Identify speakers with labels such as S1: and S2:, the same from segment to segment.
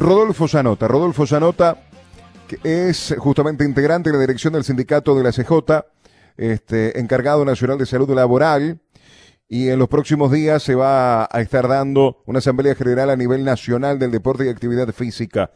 S1: Rodolfo Zanota. Rodolfo Zanota que es justamente integrante de la dirección del sindicato de la CJ, este, encargado nacional de salud laboral. Y en los próximos días se va a estar dando una asamblea general a nivel nacional del deporte y actividad física.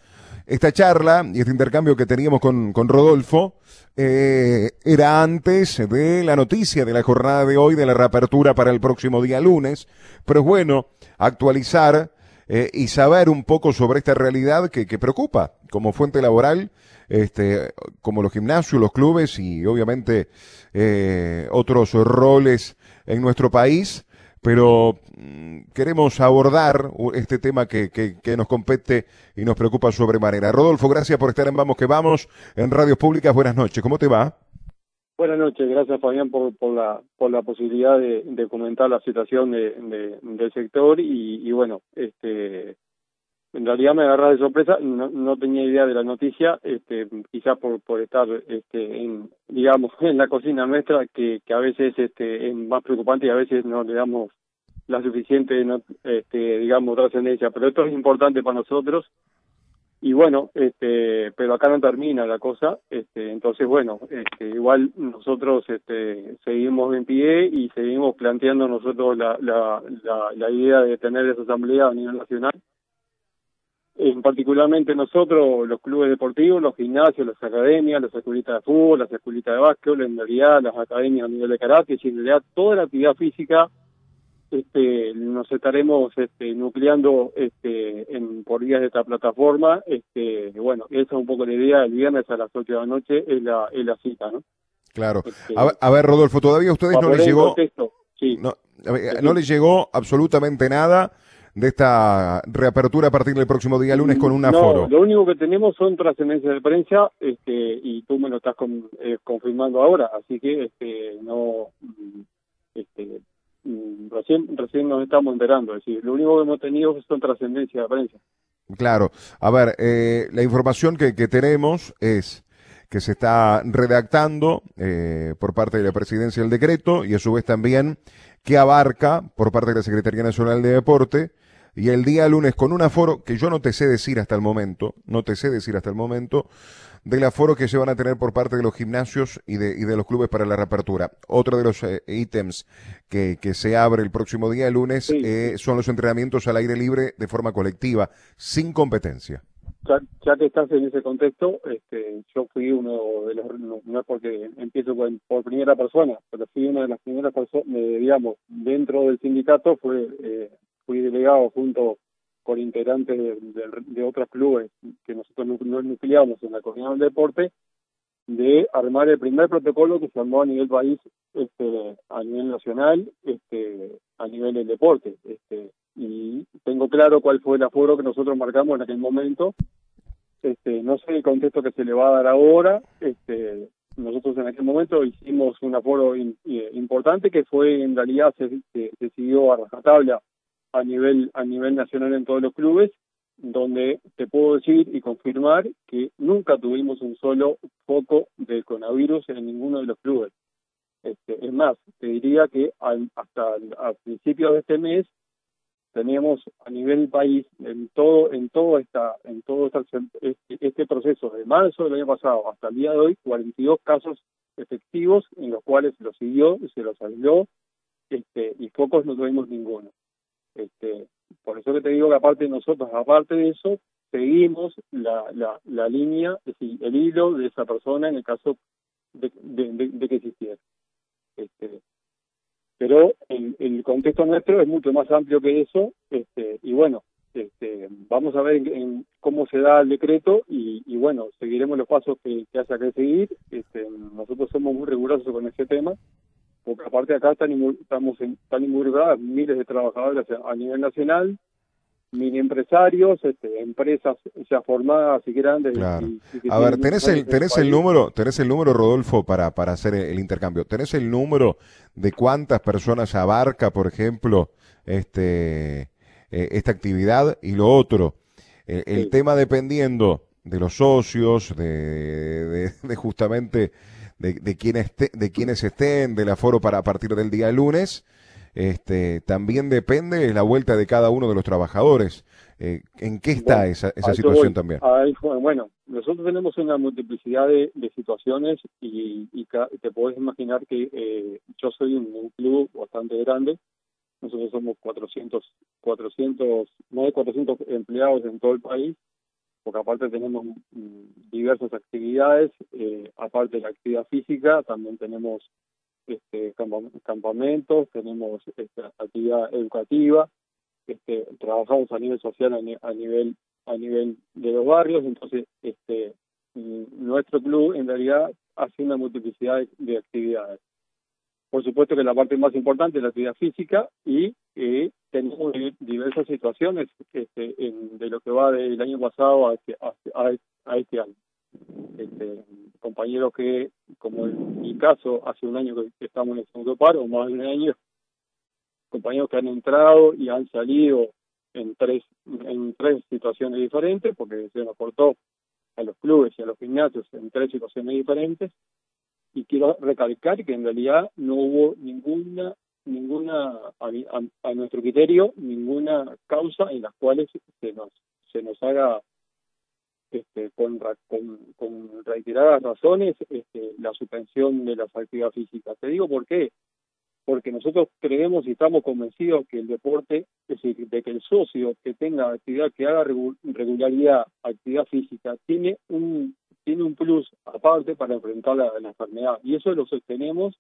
S1: Esta charla y este intercambio que teníamos con, con Rodolfo eh, era antes de la noticia de la jornada de hoy de la reapertura para el próximo día lunes. Pero es bueno actualizar eh, y saber un poco sobre esta realidad que, que preocupa como fuente laboral, este, como los gimnasios, los clubes y obviamente eh, otros roles en nuestro país. Pero mm, queremos abordar este tema que, que, que, nos compete y nos preocupa sobremanera. Rodolfo, gracias por estar en Vamos que Vamos en Radios Públicas. Buenas noches. ¿Cómo te va?
S2: Buenas noches, gracias Fabián por, por la por la posibilidad de, comentar la situación de, del sector y, y, bueno, este en realidad me agarra de sorpresa, no, no tenía idea de la noticia, este quizás por por estar este en digamos en la cocina nuestra que, que a veces este es más preocupante y a veces no le damos la suficiente este digamos trascendencia, pero esto es importante para nosotros y bueno, este, pero acá no termina la cosa, este, entonces bueno, este, igual nosotros este, seguimos en pie y seguimos planteando nosotros la, la, la, la idea de tener esa asamblea a nivel nacional. En particularmente nosotros, los clubes deportivos, los gimnasios, las academias, las escuelitas de fútbol, las escuelitas de básquetbol, en realidad las academias a nivel de karate, en realidad toda la actividad física este, nos estaremos este, nucleando este, en, por vías de esta plataforma. Este, bueno, esa es un poco la idea. El viernes a las 8 de la noche es la, es la cita, ¿no?
S1: Claro. Este, a, ver, a, ver, Rodolfo, todavía a ustedes no les llegó.
S2: Sí.
S1: No, no les llegó absolutamente nada de esta reapertura a partir del próximo día lunes con un aforo.
S2: No, lo único que tenemos son trascendencias de prensa este, y tú me lo estás con, eh, confirmando ahora, así que este, no, este, recién recién nos estamos enterando, es decir, lo único que hemos tenido son trascendencias de prensa.
S1: Claro, a ver, eh, la información que, que, tenemos es que se está redactando eh, por parte de la presidencia el decreto y a su vez también que abarca por parte de la Secretaría Nacional de Deporte y el día lunes con un aforo que yo no te sé decir hasta el momento, no te sé decir hasta el momento, del aforo que se van a tener por parte de los gimnasios y de, y de los clubes para la reapertura. Otro de los eh, ítems que, que se abre el próximo día lunes
S2: Sí.
S1: eh, son los entrenamientos al aire libre de forma colectiva, sin competencia.
S2: Ya, ya que estás en ese contexto, este, yo fui uno de los, no, es porque empiezo por, por primera persona, pero fui una de las primeras personas, eh, digamos, dentro del sindicato, fue, eh, fui delegado junto con integrantes de, de, de otros clubes que nosotros nos nucleamos en la coordinación del deporte, de armar el primer protocolo que se armó a nivel país, este, a nivel nacional, este, a nivel del deporte, este, y tengo claro cuál fue el aforo que nosotros marcamos en aquel momento. Este, no sé el contexto que se le va a dar ahora. Este, nosotros en aquel momento hicimos un aforo eh, importante que fue en realidad se, se, se siguió a rajatabla a nivel a nivel nacional en todos los clubes, donde te puedo decir y confirmar que nunca tuvimos un solo foco del coronavirus en ninguno de los clubes. Este, es más, te diría que al, hasta a principios de este mes teníamos a nivel país en todo en todo esta en todo esta, este, este proceso de marzo del año pasado hasta el día de hoy 42 casos efectivos en los cuales se los siguió se los aisló este y focos no tuvimos ninguno este por eso que te digo que aparte de nosotros aparte de eso seguimos la la, la línea el hilo de esa persona en el caso de, de, de, que existiera. Este pero el, el, contexto nuestro es mucho más amplio que eso este, y bueno este, vamos a ver en, cómo se da el decreto y, y, bueno seguiremos los pasos que, que haya que seguir. Este, nosotros somos muy rigurosos con ese tema porque aparte acá están, estamos en, están involucradas miles de trabajadores a nivel nacional mini empresarios, este, empresas ya formadas y grandes.
S1: Claro.
S2: Y,
S1: y a ver, tenés el, tenés el número, tenés el número, Rodolfo, para, para hacer el, intercambio. ¿Tenés el número de cuántas personas abarca, por ejemplo, este, eh, esta actividad? Y lo otro, eh, el tema dependiendo de los socios, de, de, de justamente de, de, quienes te, de quienes estén, del aforo para a partir del día lunes, este, también depende de la vuelta de cada uno de los trabajadores. Eh, ¿En qué está esa, esa situación también?
S2: bueno, nosotros tenemos una multiplicidad de, situaciones y, te puedes imaginar que eh, yo soy un, club bastante grande. Nosotros somos 400, 400, más de 400 empleados en todo el país, porque aparte tenemos diversas actividades, eh, aparte de la actividad física, también tenemos este, campamentos, tenemos este, actividad educativa, este, trabajamos a nivel social, a, nivel a nivel de los barrios, entonces este nuestro club en realidad hace una multiplicidad de, actividades. Por supuesto que la parte más importante es la actividad física y eh, tenemos diversas situaciones este, de lo que va del año pasado a este, a, este año. Este, compañeros que, como en mi caso, hace un año que estamos en el segundo paro, más de un año, compañeros que han entrado y han salido en tres en tres situaciones diferentes porque se nos aportó a los clubes y a los gimnasios en tres situaciones diferentes y quiero recalcar que en realidad no hubo ninguna ninguna a, nuestro criterio ninguna causa en las cuales se nos se nos haga este, con, con, con reiteradas razones este, la suspensión de las actividades físicas. Te digo por qué, porque nosotros creemos y estamos convencidos que el deporte, es decir, de que el socio que tenga actividad, que haga regularidad, actividad física, tiene un tiene un plus aparte para enfrentar la, enfermedad. Y eso lo sostenemos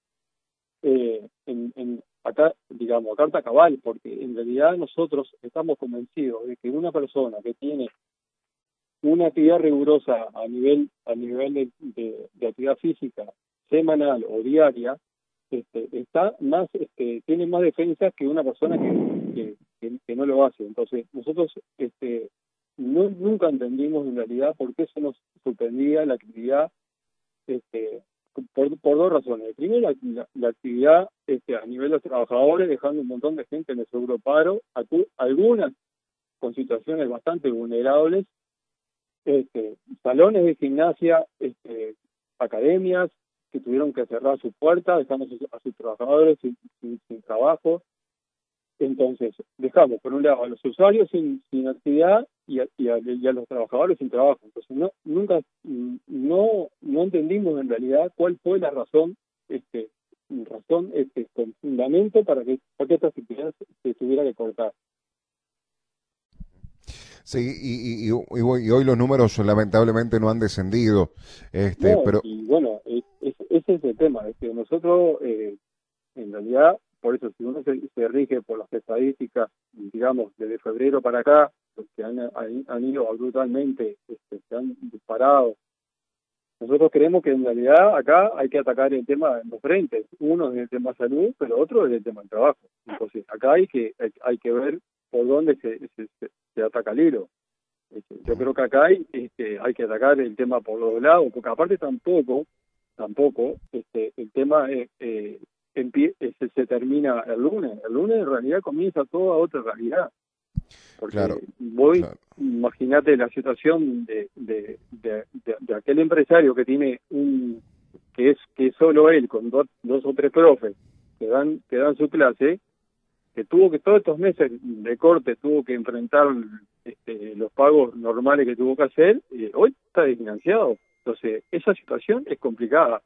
S2: eh, en, en, acá, digamos, a carta cabal, porque en realidad nosotros estamos convencidos de que una persona que tiene una actividad rigurosa a nivel a nivel de actividad física semanal o diaria este, está más, este, tiene más defensa que una persona que, que, no lo hace. Entonces, nosotros este, no, nunca entendimos en realidad por qué se nos suspendía la actividad este, por, por dos razones. Primero, la, actividad este, a nivel de trabajadores, dejando un montón de gente en el seguro paro, algunas con situaciones bastante vulnerables, este, salones de gimnasia, este, academias, que tuvieron que cerrar su puerta, dejamos a sus trabajadores sin, trabajo. Entonces, dejamos por un lado a los usuarios sin, sin actividad y a, y, a, los trabajadores sin trabajo. Entonces, no, nunca, no, no entendimos en realidad cuál fue la razón, este, razón, este, con fundamento para que, para que esta actividad se tuviera que cortar.
S1: Sí, y, y, y, hoy los números lamentablemente no han descendido. Este, pero...
S2: Y bueno, ese tema, es que nosotros, eh, en realidad, por eso, si uno se, rige por las estadísticas, digamos, desde febrero para acá, que han, han ido brutalmente, este, se han disparado. Nosotros creemos que en realidad acá hay que atacar el tema en dos frentes. Uno es el tema salud, pero otro es el tema del trabajo. Entonces, acá hay que hay, que ver por dónde se, se, ataca el hilo. Este, yo creo que acá hay, este, hay que atacar el tema por los dos lados, porque aparte tampoco tampoco. Este, el tema eh, eh, se, termina el lunes. El lunes en realidad comienza toda otra realidad. Porque voy, imagínate la situación de, de, de, aquel empresario que tiene un, que es que solo él con dos, dos o tres profes que dan, que dan su clase, que tuvo que todos estos meses de corte tuvo que enfrentar este, los pagos normales que tuvo que hacer, y hoy está desfinanciado. Entonces, esa situación es complicada.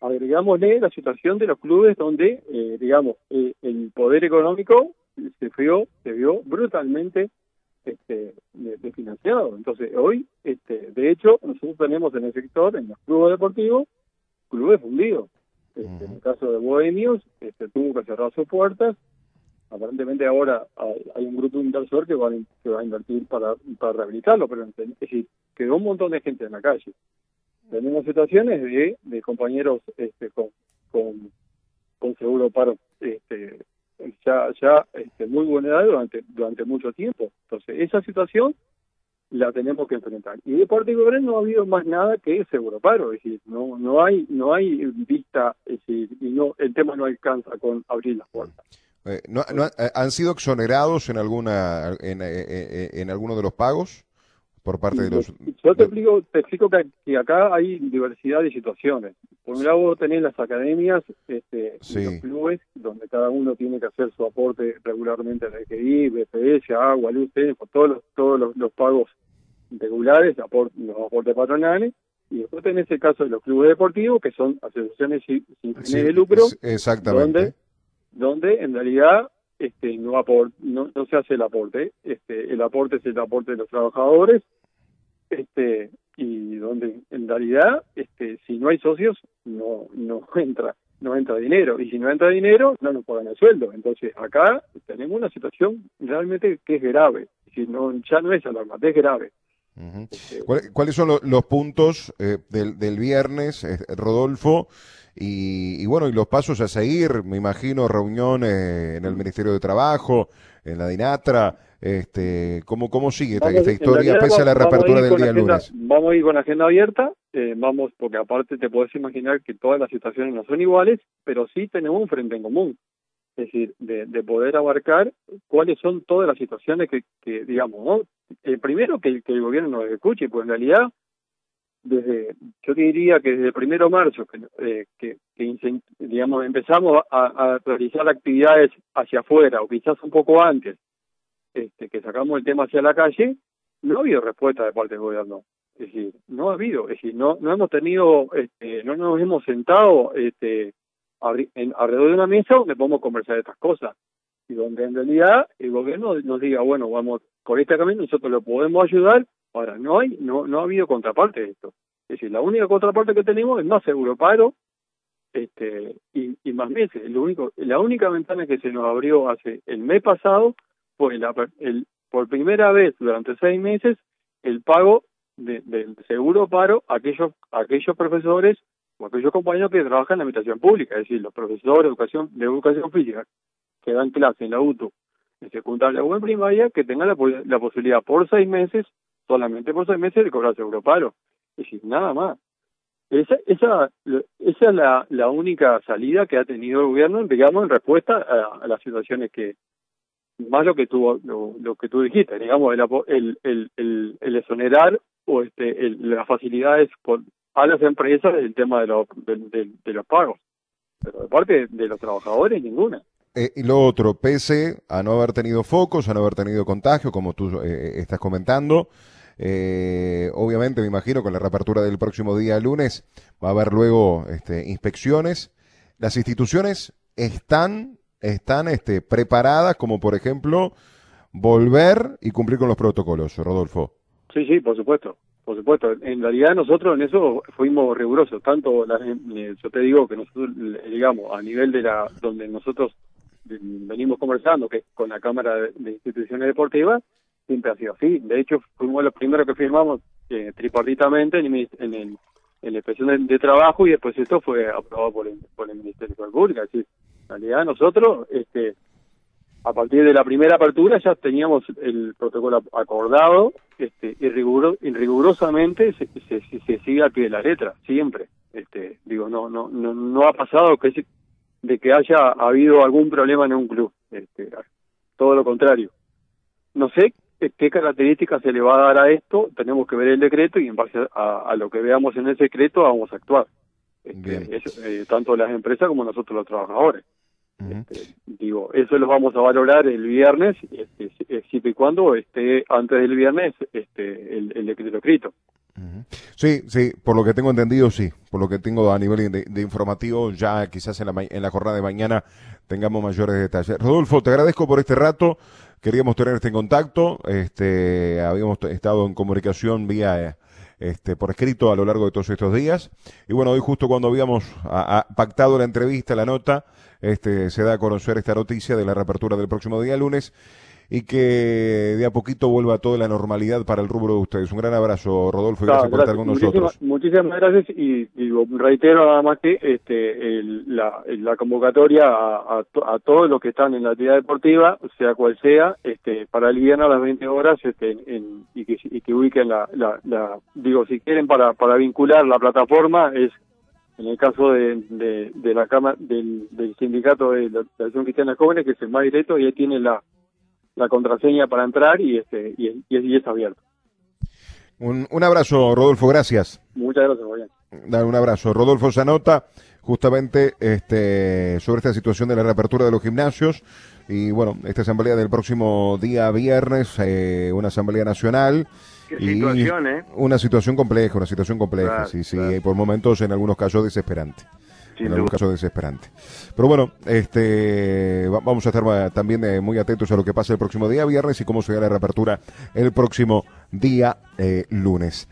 S2: Agregámosle la situación de los clubes donde, eh, digamos, eh, el poder económico se vio, se vio brutalmente este, desfinanciado. Entonces, hoy, este, de hecho, nosotros tenemos en el sector, en los clubes deportivos, clubes fundidos. Este, En el caso de Bohemios, este, tuvo que cerrar sus puertas. Aparentemente ahora hay, un grupo inversor que va, que va a invertir para, para rehabilitarlo, pero es decir, quedó un montón de gente en la calle tenemos situaciones de, de compañeros este, con, con, con seguro paro este, ya, ya este, muy vulnerables durante, durante mucho tiempo. Entonces, esa situación la tenemos que enfrentar. Y de parte de no ha habido más nada que seguro paro, es decir, no, no hay, no hay vista, es y no, el tema no alcanza con abrir las puertas.
S1: Eh, no, no, ¿Han sido exonerados en alguna en, en, en alguno de los pagos? Por parte de los...
S2: Yo te explico, te explico que, acá hay diversidad de situaciones. Por un lado tenés las academias, este, los clubes, donde cada uno tiene que hacer su aporte regularmente a la EGI, BPS, agua, luz, todos los, todos los, pagos regulares, los aportes patronales, y después tenés el caso de los clubes deportivos, que son asociaciones sin fines de lucro,
S1: exactamente.
S2: Donde, donde en realidad este, no, no, no se hace el aporte, este, el aporte es el aporte de los trabajadores, este y donde en realidad este si no hay socios no no entra no entra dinero. Y si no entra dinero no nos pagan el sueldo. Entonces acá tenemos una situación realmente que es grave. Si no ya no es alarma es grave.
S1: Este, ¿Cuáles son los, puntos eh, del, del, viernes, eh, Rodolfo? Y, y, bueno, y los pasos a seguir, me imagino, reunión eh, en el Ministerio de Trabajo, en la DINATRA, este, ¿cómo, ¿Cómo sigue esta, historia pese a la reapertura del día lunes?
S2: Vamos a ir con la agenda abierta, eh, vamos, porque aparte te puedes imaginar que todas las situaciones no son iguales, pero sí tenemos un frente en común. Es decir, de, de poder abarcar cuáles son todas las situaciones que, que digamos, ¿no? Eh, primero que, que el gobierno nos escuche, pues en realidad desde, yo diría que desde el primero de marzo, que, eh, que, digamos, empezamos a, a, realizar actividades hacia afuera, o quizás un poco antes, este, que sacamos el tema hacia la calle, no ha habido respuesta de parte del gobierno. Es decir, no ha habido, es decir, no, no hemos tenido, este, no nos hemos sentado este, en, alrededor de una mesa donde podemos conversar de estas cosas y donde en realidad el gobierno nos diga, bueno, vamos, con este camino nosotros lo podemos ayudar, ahora no hay, no, no ha habido contraparte de esto. Es decir, la única contraparte que tenemos es más seguro paro este, y, y más meses. Lo único, la única ventana que se nos abrió hace el mes pasado fue el, por primera vez durante seis meses el pago del seguro paro a aquellos, aquellos profesores o aquellos compañeros que trabajan en la administración pública, es decir, los profesores de educación, de educación física que dan clase en la UTU, en secundaria o en primaria, que tengan la, posibilidad por seis meses, solamente por seis meses, de cobrar seguro paro. Es decir, nada más. Esa, esa, esa es la, la única salida que ha tenido el gobierno, digamos, en respuesta a las situaciones que, más lo que tú lo, que tú dijiste digamos el el el, el, exonerar o este las facilidades por, a las empresas el tema de, los de, los pagos pero de parte de los trabajadores ninguna
S1: eh, y lo otro, pese a no haber tenido focos, a no haber tenido contagio, como tú eh, estás comentando, eh, obviamente me imagino con la reapertura del próximo día lunes va a haber luego este, inspecciones. Las instituciones están están este, preparadas, como por ejemplo volver y cumplir con los protocolos, Rodolfo.
S2: Sí, sí, por supuesto, por supuesto. En realidad nosotros en eso fuimos rigurosos, tanto, eh, yo te digo que nosotros, digamos, a nivel de la, donde nosotros venimos conversando, que con la Cámara de Instituciones Deportivas, siempre ha sido así. De hecho, fuimos los primeros que firmamos eh, tripartitamente en, en, en, la inspección de, trabajo y después esto fue aprobado por el, por el Ministerio de Pública. Es decir, en realidad nosotros, este, a partir de la primera apertura ya teníamos el protocolo acordado este, y, rigurosamente se, se, se, sigue a pie de la letra, siempre. Este, digo, no, no, no, no ha pasado que de que haya habido algún problema en un club, este, todo lo contrario. No sé qué características se le va a dar a esto, tenemos que ver el decreto y en base a, lo que veamos en el decreto vamos a actuar. Este, eh, tanto las empresas como nosotros los trabajadores. Este, digo, eso lo vamos a valorar el viernes, este, siempre y cuando esté antes del viernes este, el, decreto escrito.
S1: Sí, sí, por lo que tengo entendido, sí. Por lo que tengo a nivel de, informativo, ya quizás en la, en la jornada de mañana tengamos mayores detalles. Rodolfo, te agradezco por este rato. Queríamos tenerte en contacto. Este, habíamos estado en comunicación vía este, por escrito a lo largo de todos estos días. Y bueno, hoy justo cuando habíamos pactado la entrevista, la nota, este, se da a conocer esta noticia de la reapertura del próximo día lunes y que de a poquito vuelva toda la normalidad para el rubro de ustedes. Un gran abrazo, Rodolfo, y gracias, por estar con nosotros.
S2: Muchísimas gracias y, reitero nada más que este, la, la, convocatoria a, a, todos los que están en la actividad deportiva, sea cual sea, este, para el viernes a las 20 horas este, en, y, que, y que ubiquen la, la, digo, si quieren para, para vincular la plataforma es en el caso de, de, la cámara del, del sindicato de la Asociación Cristiana Jóvenes, que es el más directo, y ahí tiene la, la contraseña para entrar y, este, y, y, es abierto.
S1: Un, un abrazo, Rodolfo, gracias.
S2: Muchas gracias, Fabián.
S1: Dar un abrazo. Rodolfo Zanota, justamente este, sobre esta situación de la reapertura de los gimnasios. Y bueno, esta asamblea del próximo día viernes, eh, una asamblea nacional.
S3: Qué
S1: y
S3: situación, ¿eh?
S1: Una situación compleja, una situación compleja,
S3: Claro,
S1: sí, sí,
S3: claro.
S1: y por momentos en algunos casos desesperante.
S3: Sin
S1: en
S3: duda.
S1: casos desesperante. Pero bueno, este, va- vamos a estar eh, también eh, muy atentos a lo que pase el próximo día viernes y cómo se da la reapertura el próximo día eh, lunes.